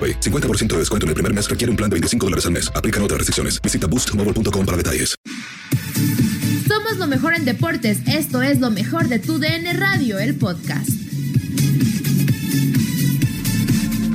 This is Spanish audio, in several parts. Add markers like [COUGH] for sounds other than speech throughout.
AroPay. 50% de descuento en el primer mes requiere un plan de 25 dólares al mes. Aplican otras restricciones. Visita boostmobile.com para detalles. Somos lo mejor en deportes. Esto es lo mejor de tu DN Radio, el podcast.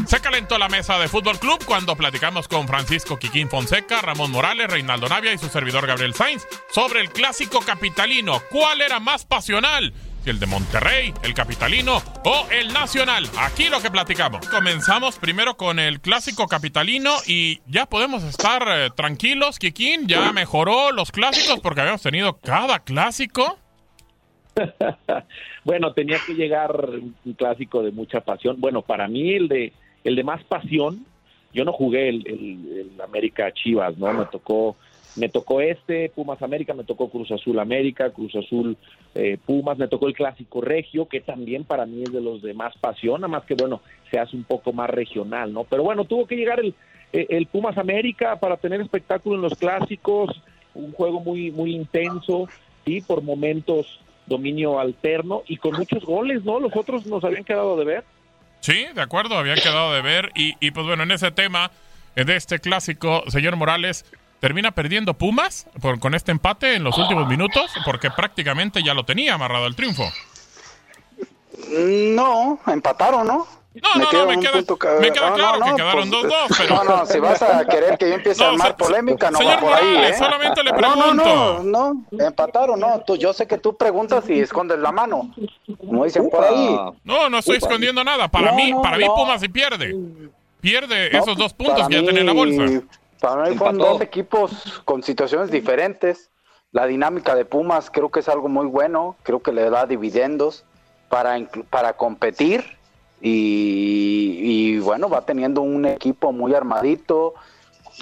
Se calentó la mesa de Fútbol Club cuando platicamos con Francisco Quiquín Fonseca, Ramón Morales, Reinaldo Navia y su servidor Gabriel Sainz sobre el clásico capitalino. ¿Cuál era más pasional? El de Monterrey, el capitalino o el nacional. Aquí lo que platicamos. Comenzamos primero con el clásico capitalino y ya podemos estar eh, tranquilos. Quiquín ya mejoró los clásicos porque habíamos tenido cada clásico. [LAUGHS] bueno, tenía que llegar un clásico de mucha pasión. Bueno, para mí el de el de más pasión, yo no jugué el, el América Chivas, ¿no? Me tocó me tocó este, Pumas América, me tocó Cruz Azul América, Cruz Azul eh, Pumas, me tocó el Clásico Regio, que también para mí es de los de más pasión, nada más que bueno, se hace un poco más regional, ¿no? Pero bueno, tuvo que llegar el, el Pumas América para tener espectáculo en los clásicos, un juego muy, muy intenso, y por momentos dominio alterno y con muchos goles, ¿no? Los otros nos habían quedado de ver. Sí, de acuerdo, habían quedado de ver. Y, y pues bueno, en ese tema de este clásico, señor Morales, termina perdiendo Pumas por, con este empate en los últimos minutos, porque prácticamente ya lo tenía amarrado el triunfo. No, empataron, ¿no? No, no, no, me queda, me queda no, claro no, que no, quedaron pues, 2-2, pero... No, no, si vas a querer que yo empiece a No, armar se- polémica, no señor va por ahí, Morales, ¿eh? solamente le No, no, pregunto. no, no, empataron, no, tú, yo sé que tú preguntas y escondes la mano, como dicen por ahí. No, no estoy escondiendo nada. Para No, mí, no, para mí no. Pumas sí pierde. Pierde No, esos dos puntos para que ya mí- tenía en la bolsa. Para mí fueron Empató. dos equipos con situaciones diferentes. La dinámica de Pumas creo que es algo muy bueno, creo que le da dividendos para, para competir y, y, bueno, va teniendo un equipo muy armadito,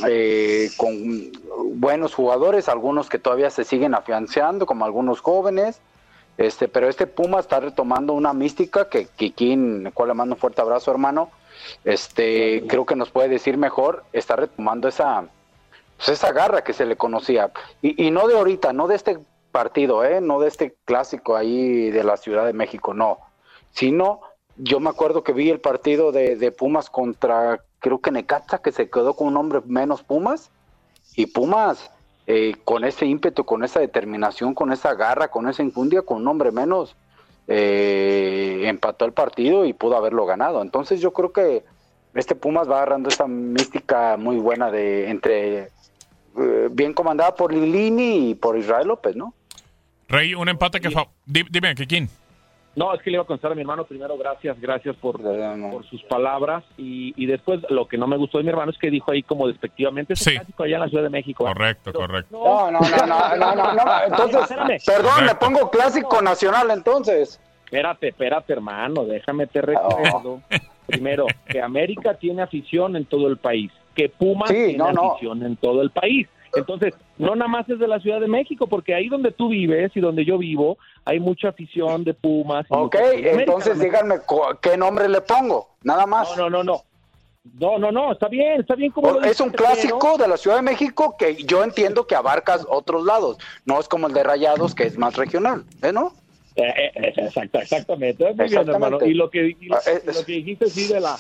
eh, con buenos jugadores, algunos que todavía se siguen afianzando, como algunos jóvenes. Este, pero este Puma está retomando una mística que Kikín, el cual le mando un fuerte abrazo, hermano. Este, creo que nos puede decir mejor, está retomando esa, pues esa garra que se le conocía. Y, y no de ahorita, no de este partido, ¿eh? no de este clásico ahí de la Ciudad de México, no. Sino, yo me acuerdo que vi el partido de, de Pumas contra, creo que Necaxa, que se quedó con un hombre menos Pumas. Y Pumas, eh, con ese ímpetu, con esa determinación, con esa garra, con esa infundia, con un hombre menos, eh, empató el partido y pudo haberlo ganado. Entonces yo creo que este Pumas va agarrando esa mística muy buena de entre eh, bien comandada por Lilini y por Israel López, ¿no? Rey, un empate que... Dime, Kikín. No, es que le iba a contestar a mi hermano primero, gracias, gracias por, por sus palabras. Y, y después, lo que no me gustó de mi hermano es que dijo ahí como despectivamente, es Sí. clásico allá en la Ciudad de México. Correcto, correcto. No, no, no, no, no, no, no. Entonces, Espérame. perdón, le pongo clásico nacional entonces. Espérate, espérate, hermano, déjame te recuerdo. [LAUGHS] Primero, que América tiene afición en todo el país. que Pumas tiene afición en todo el país. Entonces, no nada más es de la Ciudad de México, porque ahí donde tú vives y donde yo vivo, hay mucha afición de Pumas. ok, entonces díganme qué nombre le pongo, nada más. No, no, no, no. No, no, no, está bien, está bien como Es un clásico de la Ciudad de México que yo entiendo que abarcas otros lados, no es como el de Rayados que es más regional, ¿eh, no? Eh, eh, exacto, exactamente. Y lo que, ah, lo que dijiste sí de la,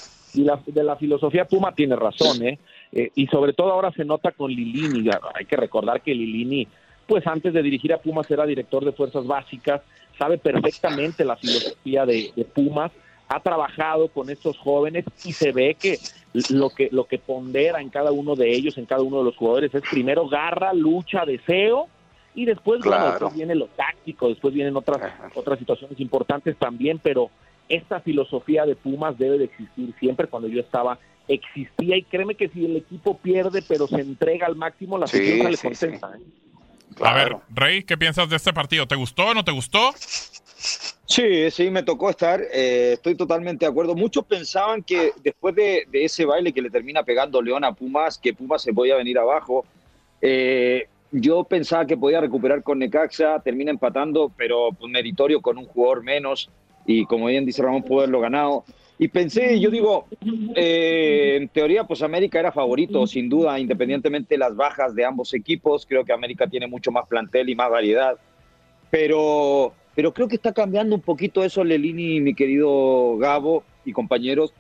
de la filosofía Puma tiene razón, ¿eh? Eh, y sobre todo ahora se nota con Lilini. Hay que recordar que Lilini, pues antes de dirigir a Pumas era director de fuerzas básicas, sabe perfectamente la filosofía de, Pumas, ha trabajado con estos jóvenes y se ve que lo que lo que pondera en cada uno de ellos, en cada uno de los jugadores, es primero garra, lucha, deseo y después, viene lo táctico, después vienen otras otras situaciones importantes también, pero esta filosofía de Pumas debe de existir siempre. Cuando yo estaba existía y créeme que si el equipo pierde pero se entrega al máximo, la situación le contenta. ¿eh? A ver, Rey, ¿qué piensas de este partido? ¿Te gustó o no te gustó? Sí, sí, me tocó estar. Eh, estoy totalmente de acuerdo. Muchos pensaban que después de, ese baile que le termina pegando León a Pumas, que Pumas se podía venir abajo. Eh, yo pensaba que podía recuperar con Necaxa, termina empatando, pero pues, meritorio con un jugador menos. Y como bien dice Ramón, pudo haberlo ganado. Y pensé, yo digo, eh, en teoría, pues América era favorito, sin duda, independientemente de las bajas de ambos equipos. Creo que América tiene mucho más plantel y más variedad. Pero, pero creo que está cambiando un poquito eso, Lelini, mi querido Gabo y compañeros,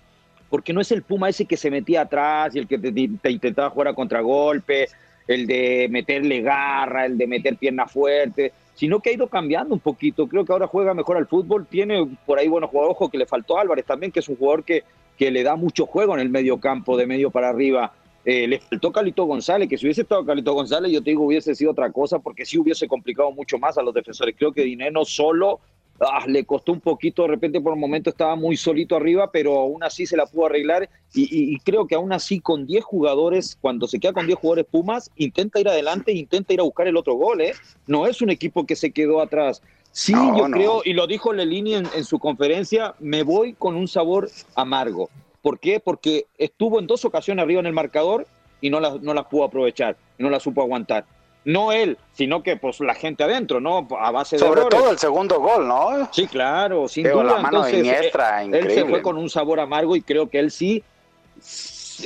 porque no es el Puma ese que se metía atrás y el que te, te intentaba jugar a contragolpe, el de meterle garra, el de meter pierna fuerte sino que ha ido cambiando un poquito. Creo que ahora juega mejor al fútbol. Tiene por ahí buenos jugadores, ojo que le faltó Álvarez también, que es un jugador que, que le da mucho juego en el medio campo, de medio para arriba. Eh, le faltó Calito González, que si hubiese estado Calito González, yo te digo, hubiese sido otra cosa, porque sí hubiese complicado mucho más a los defensores. Creo que Dineno solo Ah, le costó un poquito, de repente por un momento estaba muy solito arriba, pero aún así se la pudo arreglar y, creo que aún así con 10 jugadores, cuando se queda con 10 jugadores Pumas, intenta ir adelante, intenta ir a buscar el otro gol, ¿eh? No es un equipo que se quedó atrás. Sí, yo creo, y lo dijo Lelini en, en su conferencia, me voy con un sabor amargo. ¿Por qué? Porque estuvo en dos ocasiones arriba en el marcador y no las no la pudo aprovechar, no la supo aguantar no él, sino que pues la gente adentro, ¿no? A base de Sobre todo el segundo gol, ¿no? Sí, claro, sin duda. La mano de Iniestra, él, se fue con un sabor amargo y creo que él sí,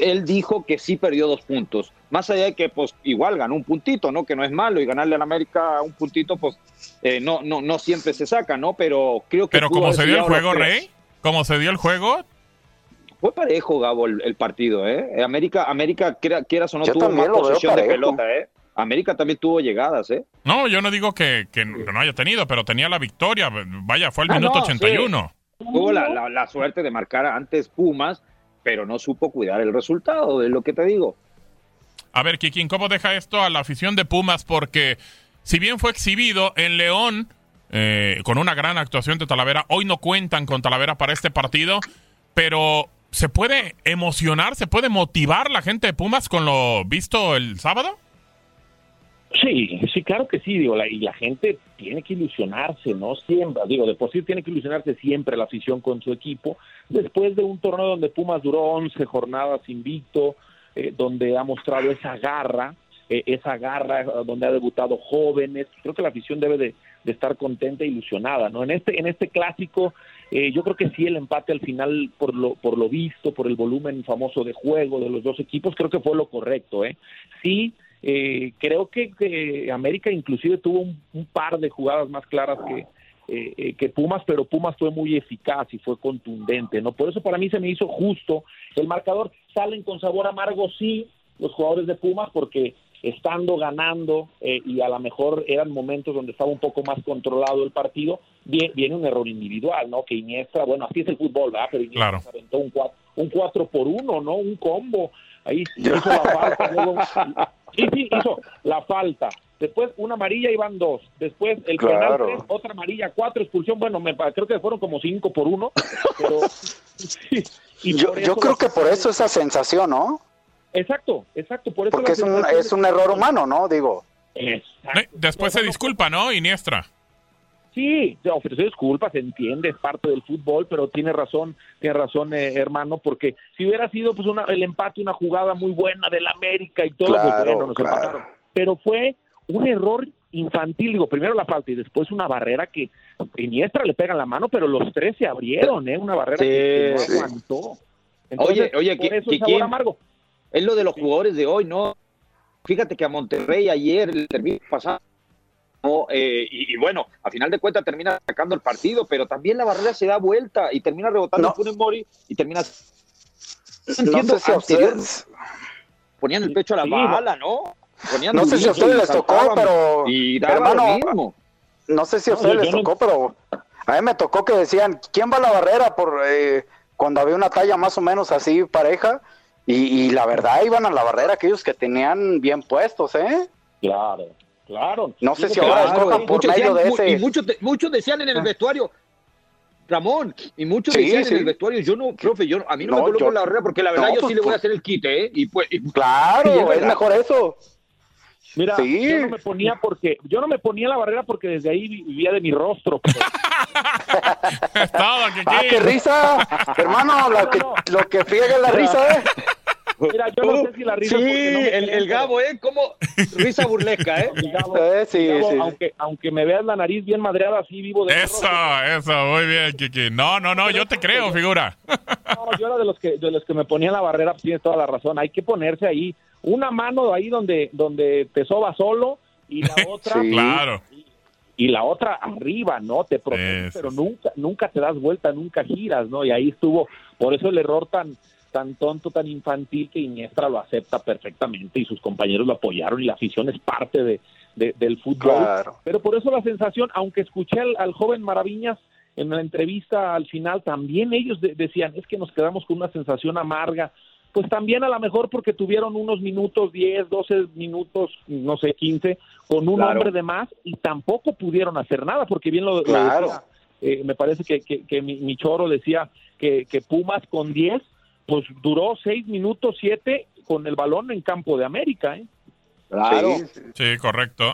él dijo que sí perdió dos puntos. Más allá de que pues igual ganó un puntito, ¿no? Que no es malo y ganarle a América un puntito pues eh, no, no, no siempre se saca, ¿no? Pero creo que... Pero como se dio el juego, Rey, como se dio el juego, fue parejo, Gabo, el, partido, ¿eh? América, América, quieras o no, tuvo más posesión de pelota, ¿eh? América también tuvo llegadas, ¿eh? No, yo no digo que, no haya tenido, pero tenía la victoria. Vaya, fue el ah, minuto 81. Tuvo la, suerte de marcar antes Pumas, pero no supo cuidar el resultado, de lo que te digo. A ver, Kikín, ¿cómo deja esto a la afición de Pumas? Porque si bien fue exhibido en León eh, con una gran actuación de Talavera, hoy no cuentan con Talavera para este partido, pero ¿se puede emocionar, se puede motivar la gente de Pumas con lo visto el sábado? Sí, sí, claro que sí, digo, y la gente tiene que ilusionarse, ¿no? Siempre, digo, de por sí tiene que ilusionarse siempre la afición con su equipo, después de un torneo donde Pumas duró 11 jornadas invicto, eh, donde ha mostrado esa garra, eh, esa garra eh, donde ha debutado jóvenes, creo que la afición debe de, estar contenta e ilusionada, ¿no? En este, en este clásico, yo creo que sí el empate al final, por lo, por lo visto, por el volumen famoso de juego de los dos equipos, creo que fue lo correcto, ¿eh? Sí, eh, creo que, América inclusive tuvo un, par de jugadas más claras que, eh, eh, que Pumas, pero Pumas fue muy eficaz y fue contundente, ¿no? Por eso para mí se me hizo justo el marcador. Salen con sabor amargo, sí, los jugadores de Pumas, porque estando ganando y a lo mejor eran momentos donde estaba un poco más controlado el partido, viene, un error individual, ¿no? Que Iniestra, bueno, así es el fútbol, ¿verdad? Pero Iniestra se aventó un 4, un cuatro por uno, ¿no? Un combo. Ahí hizo la falta, Sí, sí, hizo la falta. Después una amarilla y van dos. Después el penal tres, otra amarilla, cuatro, expulsión. Bueno, me, creo que fueron como cinco por uno. Pero, [LAUGHS] yo, yo creo que por eso esa sensación, ¿no? Exacto, exacto. Por eso Porque es un, es un error humano, ¿no? Digo. Después se disculpa, ¿no? Iniestra. Sí, ofreció disculpas, se entiende, es parte del fútbol, pero tiene razón, tiene razón, eh, hermano, porque si hubiera sido pues una, el empate, una jugada muy buena del América y todo, pues, Claro, bueno, nos claro. empataron. Pero fue un error infantil, digo, primero la falta y después una barrera que Iniestra le pega en la mano, pero los tres se abrieron, ¿eh? Una barrera Sí, que no sí. aguantó. Entonces, Oye, oye, por ¿qui- eso sabor amargo. Es lo de los jugadores de hoy, ¿no? Fíjate que a Monterrey ayer, el termino pasado, eh, y, y bueno, a final de cuentas termina sacando el partido, pero también la barrera se da vuelta y termina rebotando No. Funes Mori y termina. No entiendo, sé si ustedes, Ponían el pecho a la Sí, bala, ¿no? Ponían no sé si a ustedes les tocó, pero Y daba hermano, lo mismo. no sé si a ustedes les tocó, pero a mí me tocó que decían, ¿quién va a la barrera? por eh, Cuando había una talla más o menos así pareja, y, y la verdad iban a la barrera aquellos que tenían bien puestos, ¿eh? Claro, claro. No sé si ahora claro, escojan por medio de ese- Y muchos, de- muchos decían en el Ah. vestuario, Ramón, y muchos Sí, decían sí. en el vestuario, yo no, profe, yo, a mí no, No, me coloco yo- en la barrera porque la verdad no, yo pues, sí le voy a pues. hacer el quite, ¿eh? Y pues, y- Claro, Y es mejor eso. Mira, Sí. yo no me ponía porque yo no me ponía la barrera porque desde ahí vi- vivía de mi rostro. pero- Es todo, Ah, qué risa, hermano, lo que, lo que friega es la risa, ¿eh? Mira, yo no sé si la risa sí, no el, Gabo, ¿eh? Como risa burlesca, ¿eh? Gabo, Eh, sí, Gabo, sí. aunque aunque me veas la nariz bien madreada, así vivo de Eso, eso, muy bien, Kikín. No, no, no, yo te creo, figura. No, yo era de los que de los que me ponía la barrera, pues, tienes toda la razón. Hay que ponerse ahí una mano ahí donde donde te soba solo y la [LAUGHS] otra Sí. Claro. y la otra arriba, ¿no? Te pero nunca nunca te das vuelta, nunca giras, ¿no? Y ahí estuvo, por eso el error tan tan tonto, tan infantil que Iniestra lo acepta perfectamente y sus compañeros lo apoyaron y la afición es parte de, de- del fútbol. Claro. Pero por eso la sensación, aunque escuché al, al joven Maraviñas en la entrevista al final, también ellos de- decían, es que nos quedamos con una sensación amarga. Pues también a lo mejor porque tuvieron unos minutos, 10, 12 minutos, no sé, 15, con un Claro. hombre de más y tampoco pudieron hacer nada, porque bien lo, lo Claro. decía, eh, me parece que, que, que mi, mi choro decía que, que Pumas con 10, pues duró 6 minutos, 7 con el balón en campo de América, ¿eh? Claro. Sí, correcto.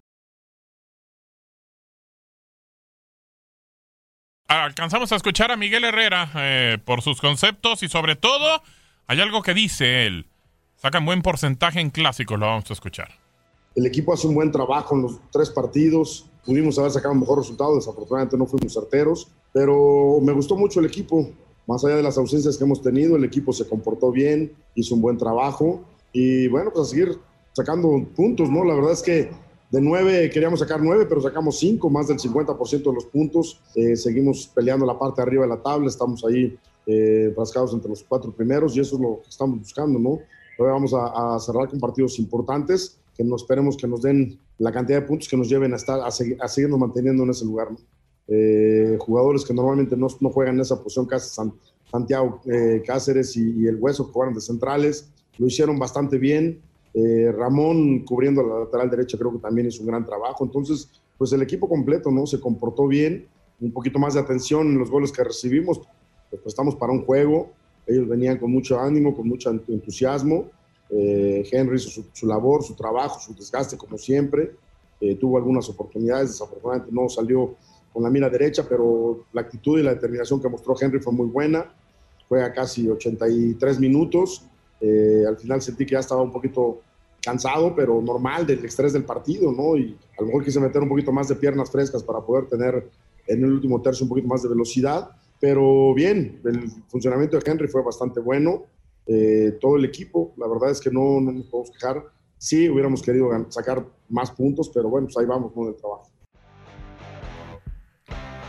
Alcanzamos a escuchar a Miguel Herrera eh, por sus conceptos y sobre todo hay algo que dice él. Sacan buen porcentaje en clásicos, lo vamos a escuchar. El equipo hace un buen trabajo en los tres partidos. Pudimos haber sacado un mejor resultado, desafortunadamente no fuimos certeros, pero me gustó mucho el equipo. Más allá de las ausencias que hemos tenido, el equipo se comportó bien, hizo un buen trabajo y bueno, pues a seguir sacando puntos, ¿no? La verdad es que de nueve queríamos sacar nueve, pero sacamos cinco, más del 50% de los puntos. Eh, seguimos peleando la parte de arriba de la tabla, estamos ahí eh, entre los cuatro primeros y eso es lo que estamos buscando, ¿no? Ahora vamos a, a cerrar con partidos importantes que no esperemos que nos den la cantidad de puntos que nos lleven a, estar, a, segui- a seguirnos manteniendo en ese lugar. ¿no? Eh, jugadores que normalmente no, no juegan en esa posición, Santiago eh, Cáceres y, y el Hueso que jugaron de centrales, lo hicieron bastante bien. Eh, Ramón cubriendo la lateral derecha creo que también hizo un gran trabajo. Entonces, pues el equipo completo no se comportó bien, un poquito más de atención en los goles que recibimos. Pues, pues, estamos para un juego. Ellos venían con mucho ánimo, con mucho entusiasmo. Eh, Henry hizo su, labor, su trabajo, su desgaste como siempre. Eh, tuvo algunas oportunidades, desafortunadamente no salió con la mira derecha, pero la actitud y la determinación que mostró Henry fue muy buena. Juega casi 83 minutos. Eh, al final sentí que ya estaba un poquito cansado, pero normal del estrés del partido, ¿no? Y a lo mejor quise meter un poquito más de piernas frescas para poder tener en el último tercio un poquito más de velocidad. Pero bien, el funcionamiento de Henry fue bastante bueno. Eh, todo el equipo, la verdad es que no, no nos podemos quejar. Sí, hubiéramos querido sacar más puntos, pero bueno, pues ahí vamos con el trabajo.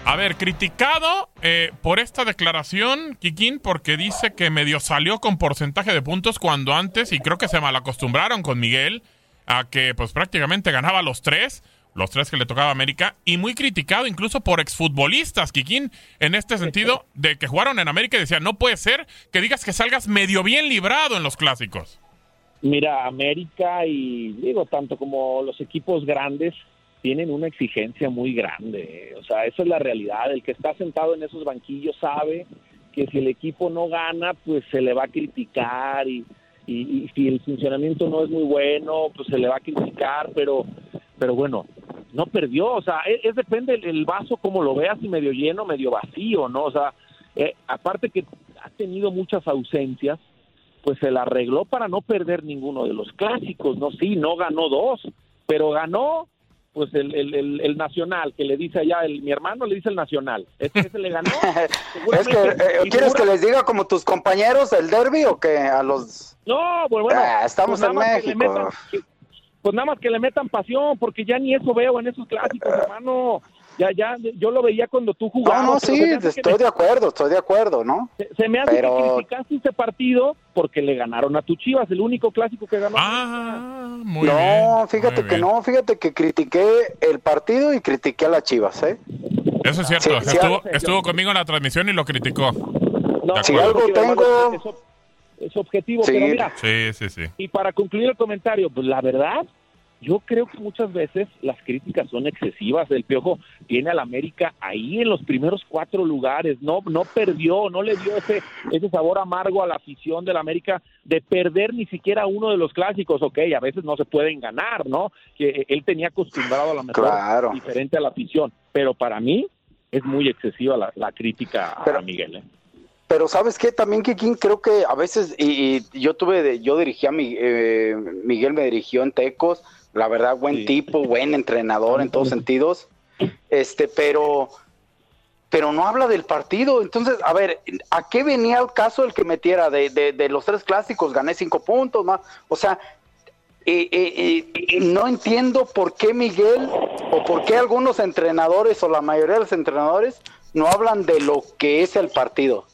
A ver, criticado eh, por esta declaración, Kikín, porque dice que medio salió con porcentaje de puntos cuando antes, y creo que se malacostumbraron con Miguel, a que pues prácticamente ganaba los tres, los tres que le tocaba a América, y muy criticado incluso por exfutbolistas, Kikín, en este sentido de que jugaron en América y decía, no puede ser que digas que salgas medio bien librado en los clásicos. Mira, América y digo, tanto como los equipos grandes tienen una exigencia muy grande. O sea, esa es la realidad. El que está sentado en esos banquillos sabe que si el equipo no gana, pues se le va a criticar y, y, si el funcionamiento no es muy bueno, pues se le va a criticar, pero, pero bueno, no perdió. O sea, es, depende el, vaso como lo veas, y medio lleno, medio vacío, ¿no? O sea, eh, aparte que ha tenido muchas ausencias, pues se la arregló para no perder ninguno de los clásicos, ¿no? Sí, no ganó dos, pero ganó pues el, el, el, nacional, que le dice allá, el, mi hermano le dice el nacional. Ese, se le ganó. [LAUGHS] es que, eh, ¿Quieres que les diga como tus compañeros el derby o que a los... No, pues bueno. Ah, estamos pues en México. pues nada más que le metan pasión, porque ya ni eso veo en esos clásicos, [LAUGHS] hermano ya, ya, yo lo veía cuando tú jugabas. No, no, sí, estoy de acuerdo, estoy de acuerdo, ¿no? Se, me hace que criticaste ese partido porque le ganaron a tu Chivas, el único clásico que ganó. Ah, muy no, fíjate que no, fíjate que critiqué el partido y critiqué a las Chivas, ¿eh? Eso es cierto, estuvo, estuvo, conmigo en la transmisión y lo criticó. No, si algo tengo... Es, objetivo, pero mira. Sí, sí, sí. Y para concluir el comentario, pues la verdad, yo creo que muchas veces las críticas son excesivas. El Piojo tiene al América ahí en los primeros cuatro lugares. No, no perdió, no le dio ese, ese sabor amargo a la afición del América de perder ni siquiera uno de los clásicos. Ok, a veces no se pueden ganar, ¿no? Que él tenía acostumbrado a la mejor diferente a la afición. Pero para mí es muy excesiva la, crítica a Miguel. ¿eh? Pero sabes qué, también Kikín, creo que a veces, y, yo tuve, yo dirigí a mi, eh, Miguel me dirigió en Tecos, la verdad, buen tipo, buen entrenador en todos [LAUGHS] sentidos. Este, pero, pero no habla del partido. Entonces, a ver, ¿a qué venía el caso el que metiera de, de, los tres clásicos? Gané cinco puntos más. O sea, eh, eh, eh, no entiendo por qué Miguel o por qué algunos entrenadores o la mayoría de los entrenadores no hablan de lo que es el partido.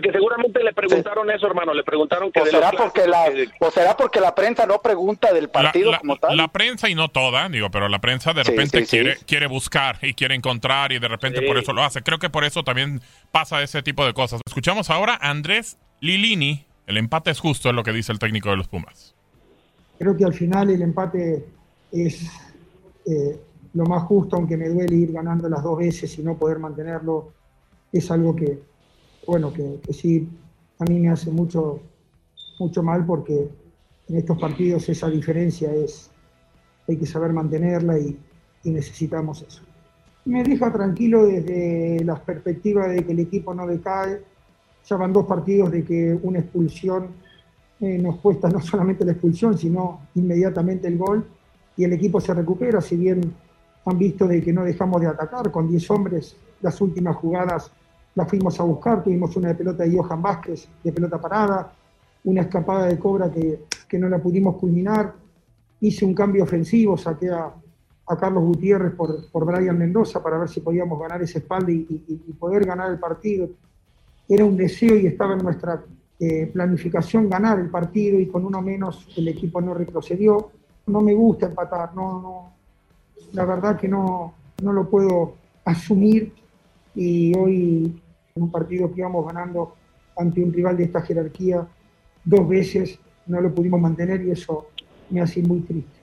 Porque seguramente le preguntaron eso, hermano, le preguntaron que... ¿O será, porque la, ¿O será porque la prensa no pregunta del partido como tal? La prensa y no toda, digo, pero la prensa de repente quiere, quiere buscar y quiere encontrar y de repente por eso lo hace. Creo que por eso también pasa ese tipo de cosas. Escuchamos ahora a Andrés Lilini. El empate es justo, es lo que dice el técnico de los Pumas. Creo que al final el empate es eh, lo más justo, aunque me duele ir ganando las dos veces y no poder mantenerlo. Es algo que, bueno, que, sí a mí me hace mucho, mucho mal porque en estos partidos esa diferencia es, hay que saber mantenerla y, necesitamos eso. Me deja tranquilo desde la perspectiva de que el equipo no decae. Ya van dos partidos de que una expulsión eh, nos cuesta no solamente la expulsión, sino inmediatamente el gol y el equipo se recupera, si bien han visto de que no dejamos de atacar con 10 hombres, las últimas jugadas la fuimos a buscar, tuvimos una de pelota de Johan Vázquez, de pelota parada, una escapada de Cobra que, que no la pudimos culminar, hice un cambio ofensivo, saqué a, a Carlos Gutiérrez por, por Brian Mendoza para ver si podíamos ganar esa espalda y, poder ganar el partido. Era un deseo y estaba en nuestra eh, planificación ganar el partido y con uno menos el equipo no retrocedió. No me gusta empatar, no, no, la verdad que no, no lo puedo asumir y hoy en un partido que íbamos ganando ante un rival de esta jerarquía dos veces no lo pudimos mantener y eso me hace muy triste.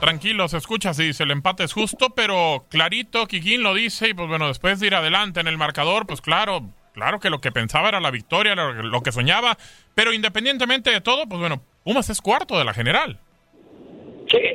Tranquilo, se escucha, sí, el empate es justo, pero clarito, Kikín lo dice y pues bueno, después de ir adelante en el marcador, pues claro, claro que lo que pensaba era la victoria, lo que soñaba, pero independientemente de todo, pues bueno, Pumas es cuarto de la general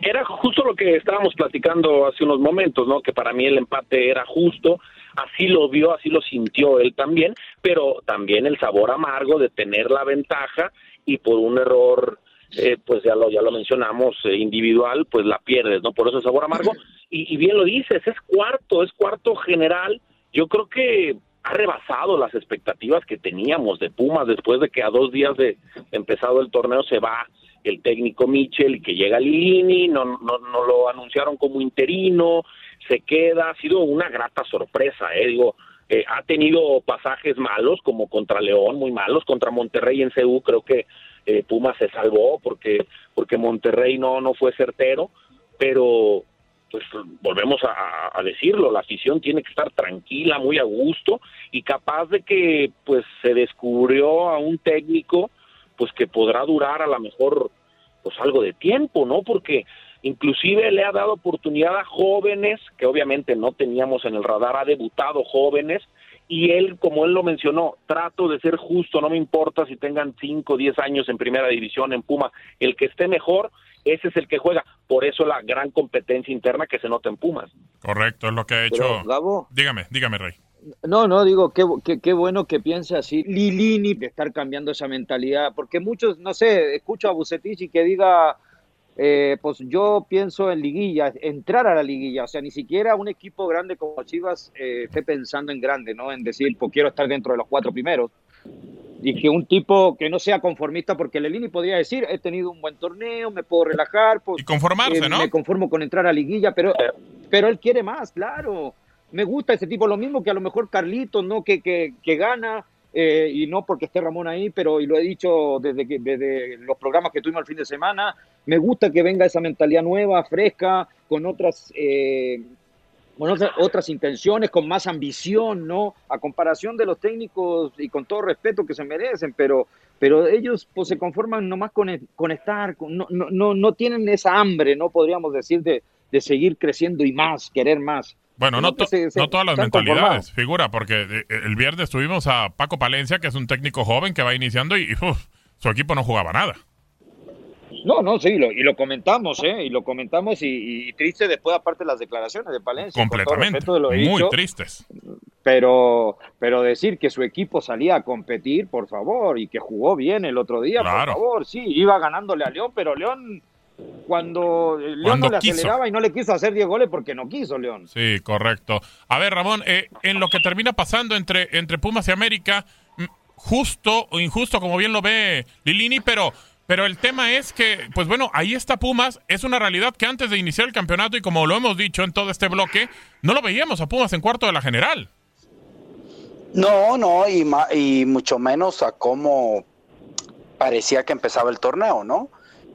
era justo lo que estábamos platicando hace unos momentos, ¿no? Que para mí el empate era justo, así lo vio, así lo sintió él también, pero también el sabor amargo de tener la ventaja y por un error, eh, pues ya lo ya lo mencionamos, eh, individual, pues la pierdes, ¿no? Por eso el sabor amargo. Y, y bien lo dices, es cuarto, es cuarto general. Yo creo que ha rebasado las expectativas que teníamos de Pumas después de que a dos días de empezado el torneo se va el técnico Michel que llega Lilini, no, no, no lo anunciaron como interino, se queda, ha sido una grata sorpresa, eh, digo, Eh, ha tenido pasajes malos, como contra León, muy malos, contra Monterrey en CU, creo que eh, Pumas se salvó porque, porque Monterrey no, no fue certero, pero pues volvemos a, a, decirlo, la afición tiene que estar tranquila, muy a gusto y capaz de que pues se descubrió a un técnico pues que podrá durar a lo mejor pues algo de tiempo, ¿no? Porque inclusive le ha dado oportunidad a jóvenes que obviamente no teníamos en el radar, ha debutado jóvenes y él, como él lo mencionó, trato de ser justo, no me importa si tengan 5 o 10 años en primera división en Puma, el que esté mejor, ese es el que juega, por eso la gran competencia interna que se nota en Pumas. Correcto, es lo que ha hecho. Pero, Gabo, dígame, dígame, Rey. No, no, digo, qué, qué, qué, bueno que piense así Lilini de estar cambiando esa mentalidad, porque muchos, no sé, escucho a Bucetich y que diga, eh, pues yo pienso en liguilla, entrar a la liguilla, o sea, ni siquiera un equipo grande como Chivas eh, esté pensando en grande, ¿no? En decir, pues quiero estar dentro de los cuatro primeros. Y que un tipo que no sea conformista, porque Lelini podría decir, he tenido un buen torneo, me puedo relajar. Pues, y conformarse, eh, ¿no? Me conformo con entrar a liguilla, pero, pero él quiere más, claro. Me gusta ese tipo, lo mismo que a lo mejor Carlitos, ¿no? Que, que, que gana, eh, y no porque esté Ramón ahí, pero y lo he dicho desde, que, desde los programas que tuvimos el fin de semana, me gusta que venga esa mentalidad nueva, fresca, con otras, eh, con otras, otras intenciones, con más ambición, ¿no? A comparación de los técnicos y con todo respeto que se merecen, pero, pero ellos pues se conforman nomás con, con estar, con, no, no, no, no tienen esa hambre, ¿no? Podríamos decir de, de seguir creciendo y más, querer más. Bueno, no, to se, se, no todas las mentalidades, figura, porque el viernes tuvimos a Paco Palencia, que es un técnico joven que va iniciando y [LAUGHS] uf, su equipo no jugaba nada. No, no, sí, lo, y lo comentamos, ¿eh? Y lo comentamos y, y, triste después, aparte de las declaraciones de Palencia. Completamente, lo muy dicho, tristes. Pero, pero decir que su equipo salía a competir, por favor, y que jugó bien el otro día, claro. por favor, sí, iba ganándole a León, pero León cuando León Cuando no le quiso. aceleraba y no le quiso hacer 10 goles porque no quiso León. Sí, correcto. A ver, Ramón, eh, en lo que termina pasando entre, entre Pumas y América, mm, justo o injusto, como bien lo ve Lilini, pero, pero el tema es que, pues bueno, ahí está Pumas, es una realidad que antes de iniciar el campeonato y como lo hemos dicho en todo este bloque, no lo veíamos a Pumas en cuarto de la general. No, no, y, y mucho menos a cómo parecía que empezaba el torneo, ¿no?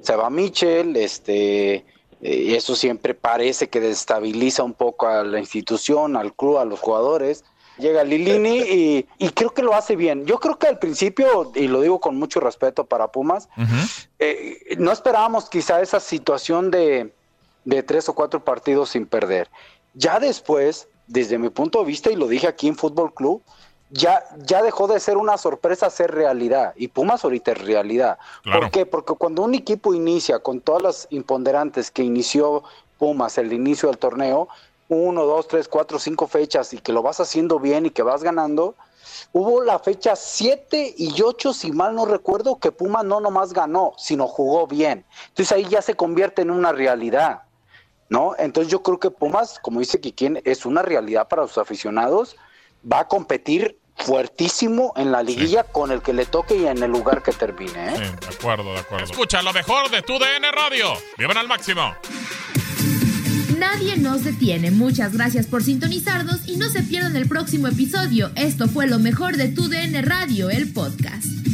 Se va Michel, este, y eso siempre parece que desestabiliza un poco a la institución, al club, a los jugadores. Llega Lilini [LAUGHS] y, y, creo que lo hace bien. Yo creo que al principio, y lo digo con mucho respeto para Pumas, uh -huh. eh, no esperábamos quizá esa situación de, de tres o cuatro partidos sin perder. Ya después, desde mi punto de vista, y lo dije aquí en Fútbol Club, ya, ya dejó de ser una sorpresa ser realidad. Y Pumas ahorita es realidad. Claro. ¿Por qué? Porque cuando un equipo inicia con todas las imponderantes que inició Pumas el inicio del torneo, uno, dos, tres, cuatro, cinco fechas, y que lo vas haciendo bien y que vas ganando, hubo la fecha 7 y 8, si mal no recuerdo, que Pumas no nomás ganó, sino jugó bien. Entonces ahí ya se convierte en una realidad. ¿No? Entonces yo creo que Pumas, como dice Kikín, es una realidad para los aficionados, va a competir fuertísimo en la liguilla sí. con el que le toque y en el lugar que termine. ¿eh? Sí, de acuerdo, de acuerdo. Escucha lo mejor de tu DN Radio. Vivan al máximo. Nadie nos detiene. Muchas gracias por sintonizarnos y no se pierdan el próximo episodio. Esto fue lo mejor de tu DN Radio, el podcast.